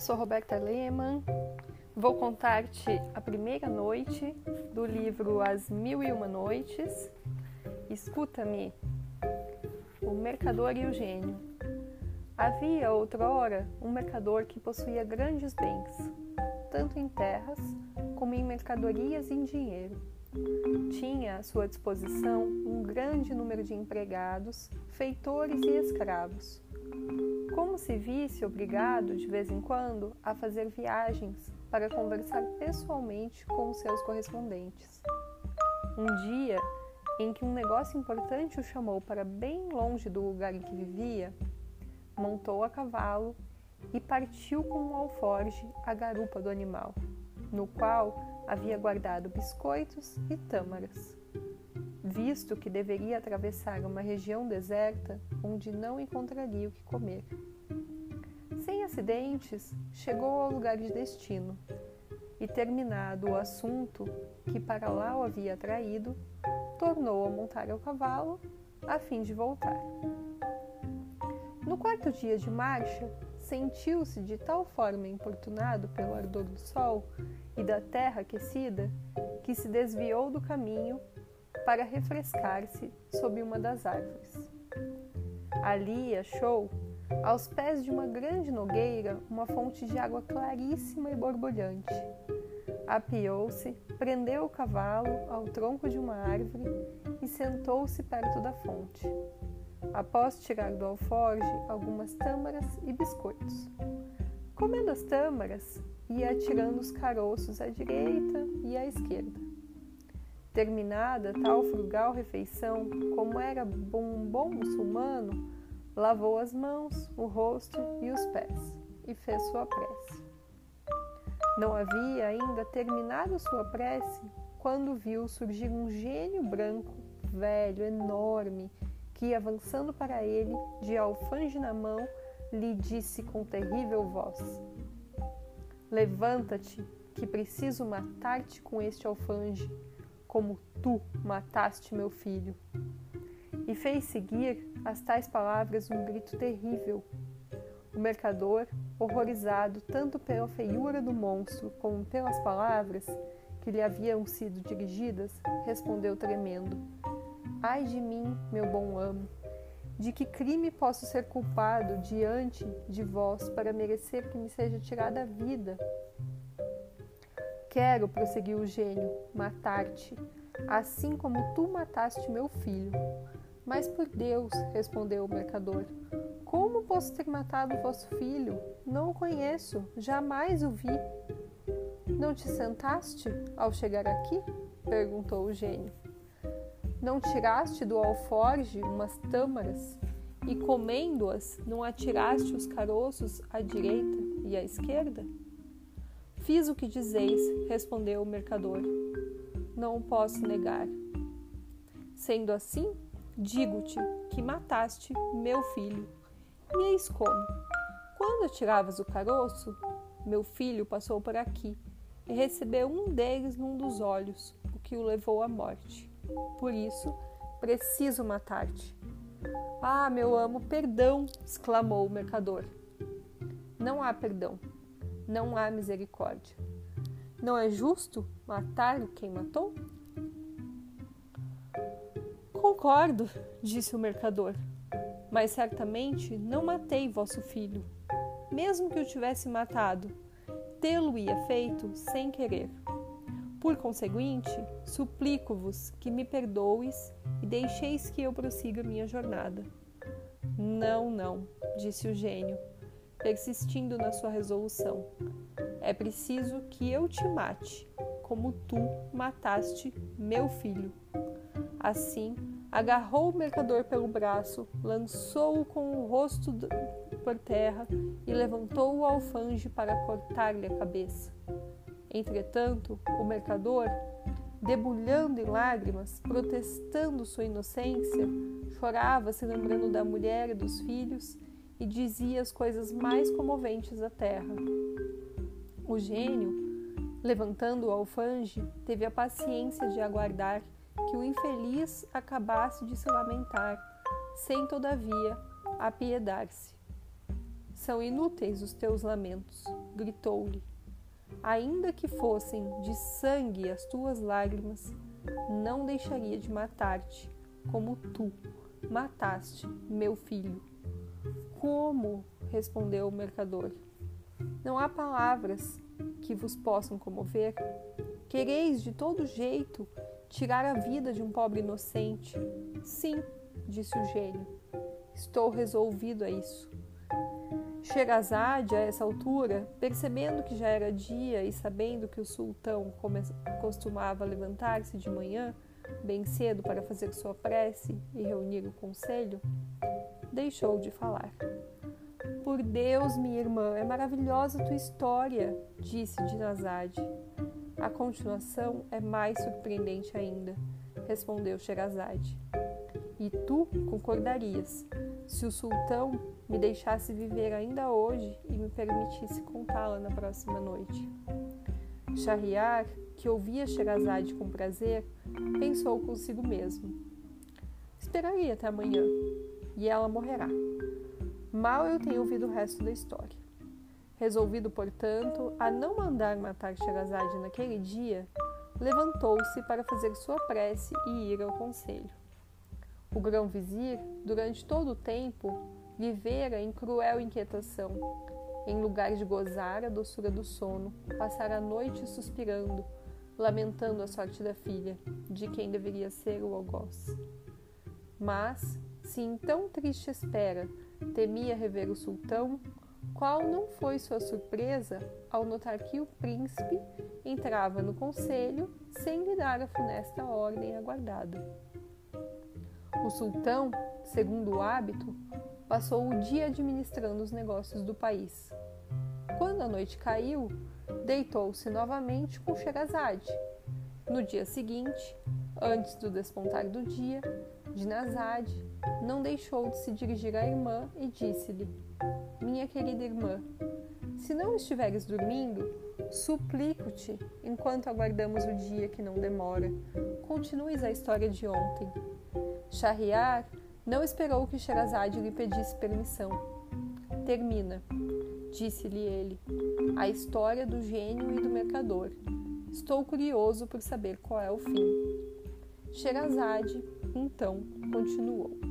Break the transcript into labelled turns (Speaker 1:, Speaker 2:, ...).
Speaker 1: eu sou Roberta Lehmann. Vou contar-te a primeira noite do livro As Mil e Uma Noites. Escuta-me, o mercador e o gênio. Havia outrora um mercador que possuía grandes bens, tanto em terras como em mercadorias e em dinheiro. Tinha à sua disposição um grande número de empregados, feitores e escravos como se visse obrigado, de vez em quando, a fazer viagens para conversar pessoalmente com seus correspondentes. Um dia em que um negócio importante o chamou para bem longe do lugar em que vivia, montou a cavalo e partiu com um alforge à garupa do animal, no qual havia guardado biscoitos e tâmaras visto que deveria atravessar uma região deserta onde não encontraria o que comer. Sem acidentes, chegou ao lugar de destino e, terminado o assunto que para lá o havia atraído, tornou a montar ao cavalo a fim de voltar. No quarto dia de marcha, sentiu-se de tal forma importunado pelo ardor do sol e da terra aquecida que se desviou do caminho para refrescar-se sob uma das árvores. Ali achou, aos pés de uma grande nogueira, uma fonte de água claríssima e borbulhante. Apiou-se, prendeu o cavalo ao tronco de uma árvore e sentou-se perto da fonte. Após tirar do alforge algumas tâmaras e biscoitos. Comendo as tâmaras, ia atirando os caroços à direita e à esquerda. Terminada tal frugal refeição, como era um bom muçulmano, lavou as mãos, o rosto e os pés e fez sua prece. Não havia ainda terminado sua prece quando viu surgir um gênio branco, velho, enorme, que, avançando para ele, de alfange na mão, lhe disse com terrível voz: Levanta-te, que preciso matar-te com este alfange como tu mataste meu filho. E fez seguir as tais palavras um grito terrível. O mercador, horrorizado tanto pela feiura do monstro como pelas palavras que lhe haviam sido dirigidas, respondeu tremendo: Ai de mim, meu bom amo, de que crime posso ser culpado diante de vós para merecer que me seja tirada a vida? Quero, prosseguiu o gênio, matar-te, assim como tu mataste meu filho. Mas por Deus, respondeu o mercador, como posso ter matado vosso filho? Não o conheço, jamais o vi. Não te sentaste ao chegar aqui? perguntou o gênio. Não tiraste do alforge umas tâmaras e, comendo-as, não atiraste os caroços à direita e à esquerda? Fiz o que dizeis, respondeu o mercador. Não o posso negar. Sendo assim, digo-te que mataste meu filho. E eis como. Quando atiravas o caroço, meu filho passou por aqui e recebeu um deles num dos olhos, o que o levou à morte. Por isso, preciso matar-te. Ah, meu amo, perdão! exclamou o mercador. Não há perdão não há misericórdia. Não é justo matar quem matou? Concordo, disse o mercador, mas certamente não matei vosso filho. Mesmo que o tivesse matado, tê-lo-ia feito sem querer. Por conseguinte, suplico-vos que me perdoes e deixeis que eu prossiga minha jornada. Não, não, disse o gênio, persistindo na sua resolução. É preciso que eu te mate, como tu mataste meu filho. Assim, agarrou o mercador pelo braço, lançou-o com o rosto por terra e levantou o alfange para cortar-lhe a cabeça. Entretanto, o mercador, debulhando em lágrimas, protestando sua inocência, chorava se lembrando da mulher e dos filhos e dizia as coisas mais comoventes da terra. O gênio, levantando o alfange, teve a paciência de aguardar que o infeliz acabasse de se lamentar, sem todavia apiedar-se. São inúteis os teus lamentos, gritou-lhe. Ainda que fossem de sangue as tuas lágrimas, não deixaria de matar-te, como tu mataste meu filho. Como? respondeu o mercador. Não há palavras que vos possam comover? Quereis de todo jeito tirar a vida de um pobre inocente? Sim, disse o gênio. Estou resolvido a isso. Sherazade, a essa altura, percebendo que já era dia e sabendo que o sultão costumava levantar-se de manhã, bem cedo, para fazer sua prece e reunir o conselho, deixou de falar. Por Deus, minha irmã, é maravilhosa tua história, disse Dinazade. A continuação é mais surpreendente ainda, respondeu Sherazade. E tu concordarias se o sultão me deixasse viver ainda hoje e me permitisse contá-la na próxima noite. Shahriar, que ouvia Sherazade com prazer, pensou consigo mesmo. Esperaria até amanhã, e ela morrerá. Mal eu tenho ouvido o resto da história. Resolvido, portanto, a não mandar matar Sherazade naquele dia, levantou-se para fazer sua prece e ir ao conselho. O grão-vizir, durante todo o tempo, vivera em cruel inquietação. Em lugar de gozar a doçura do sono, passara a noite suspirando, lamentando a sorte da filha, de quem deveria ser o algoz. Mas, se em tão triste espera temia rever o sultão, qual não foi sua surpresa ao notar que o príncipe entrava no conselho sem lhe dar a funesta ordem aguardada. O sultão, segundo o hábito, passou o dia administrando os negócios do país. Quando a noite caiu, deitou-se novamente com Sherazade. No dia seguinte, antes do despontar do dia, Dinazade não deixou de se dirigir à irmã e disse-lhe: minha querida irmã, se não estiveres dormindo, suplico-te, enquanto aguardamos o dia que não demora, continues a história de ontem. Shahriar não esperou que Sherazade lhe pedisse permissão. Termina, disse-lhe ele, a história do gênio e do mercador. Estou curioso por saber qual é o fim. Sherazade, então, continuou.